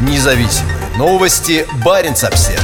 Независимые новости. Барин обсерва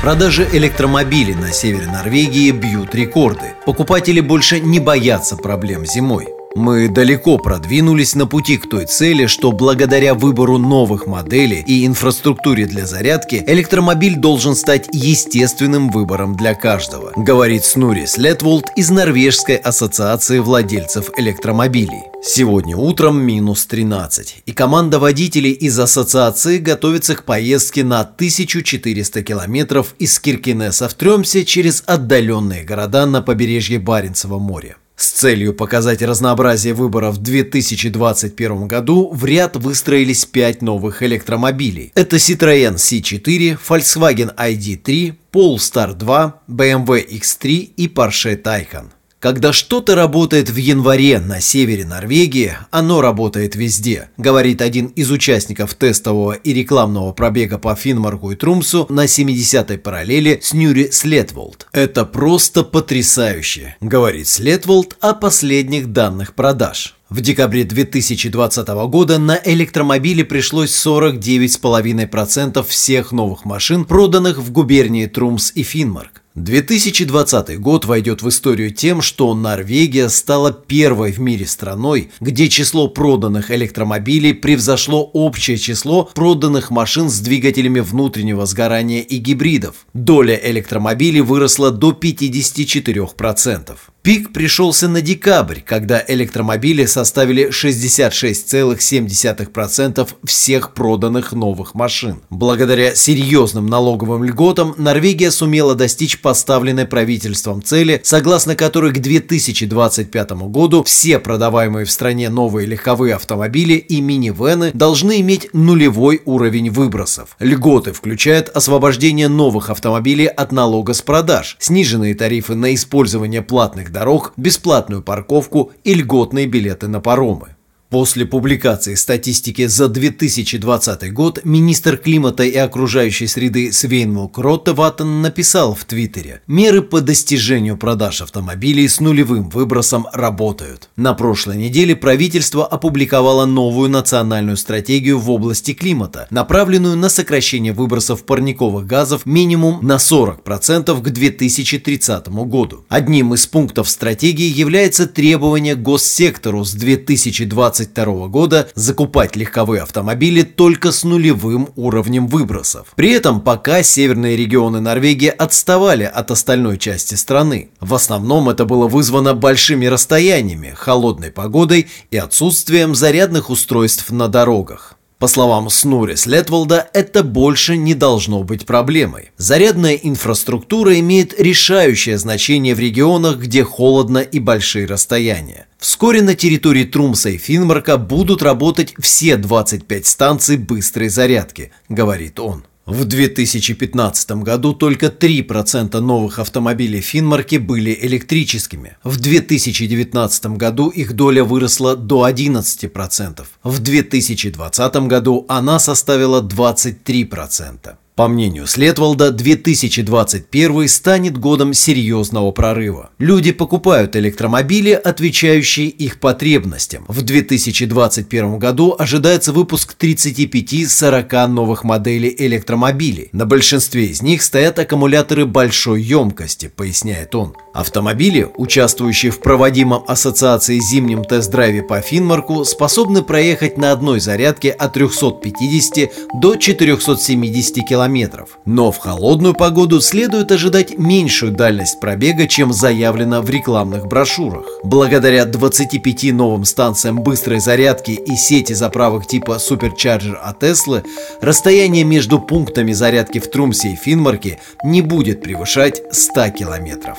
Продажи электромобилей на севере Норвегии бьют рекорды. Покупатели больше не боятся проблем зимой. Мы далеко продвинулись на пути к той цели, что благодаря выбору новых моделей и инфраструктуре для зарядки электромобиль должен стать естественным выбором для каждого, говорит Снури Слетволд из Норвежской ассоциации владельцев электромобилей. Сегодня утром минус 13, и команда водителей из ассоциации готовится к поездке на 1400 километров из Киркинеса в Тремсе через отдаленные города на побережье Баренцева моря. С целью показать разнообразие выборов в 2021 году в ряд выстроились пять новых электромобилей. Это Citroёn C4, Volkswagen ID3, Polestar 2, BMW X3 и Porsche Taycan. Когда что-то работает в январе на севере Норвегии, оно работает везде, говорит один из участников тестового и рекламного пробега по Финмарку и Трумсу на 70-й параллели с Нюри Слетволд. Это просто потрясающе, говорит Слетволд о последних данных продаж. В декабре 2020 года на электромобили пришлось 49,5% всех новых машин, проданных в губернии Трумс и Финмарк. 2020 год войдет в историю тем, что Норвегия стала первой в мире страной, где число проданных электромобилей превзошло общее число проданных машин с двигателями внутреннего сгорания и гибридов. Доля электромобилей выросла до 54%. Пик пришелся на декабрь, когда электромобили составили 66,7% всех проданных новых машин. Благодаря серьезным налоговым льготам Норвегия сумела достичь поставленной правительством цели, согласно которой к 2025 году все продаваемые в стране новые легковые автомобили и минивены должны иметь нулевой уровень выбросов. Льготы включают освобождение новых автомобилей от налога с продаж, сниженные тарифы на использование платных дорог, бесплатную парковку и льготные билеты на паромы. После публикации статистики за 2020 год министр климата и окружающей среды Свейнмук Роттеваттен написал в Твиттере «Меры по достижению продаж автомобилей с нулевым выбросом работают». На прошлой неделе правительство опубликовало новую национальную стратегию в области климата, направленную на сокращение выбросов парниковых газов минимум на 40% к 2030 году. Одним из пунктов стратегии является требование госсектору с 2020 2022 года закупать легковые автомобили только с нулевым уровнем выбросов. При этом пока северные регионы Норвегии отставали от остальной части страны. В основном это было вызвано большими расстояниями, холодной погодой и отсутствием зарядных устройств на дорогах. По словам Снури Слетволда, это больше не должно быть проблемой. Зарядная инфраструктура имеет решающее значение в регионах, где холодно и большие расстояния. Вскоре на территории Трумса и Финмарка будут работать все 25 станций быстрой зарядки, говорит он. В 2015 году только 3% новых автомобилей Финмарки были электрическими. В 2019 году их доля выросла до 11%. В 2020 году она составила 23%. По мнению Следвалда, 2021 станет годом серьезного прорыва. Люди покупают электромобили, отвечающие их потребностям. В 2021 году ожидается выпуск 35-40 новых моделей электромобилей. На большинстве из них стоят аккумуляторы большой емкости, поясняет он. Автомобили, участвующие в проводимом ассоциации зимнем тест-драйве по Финмарку, способны проехать на одной зарядке от 350 до 470 км километров. Но в холодную погоду следует ожидать меньшую дальность пробега, чем заявлено в рекламных брошюрах. Благодаря 25 новым станциям быстрой зарядки и сети заправок типа Supercharger от Tesla, расстояние между пунктами зарядки в Трумсе и Финмарке не будет превышать 100 километров.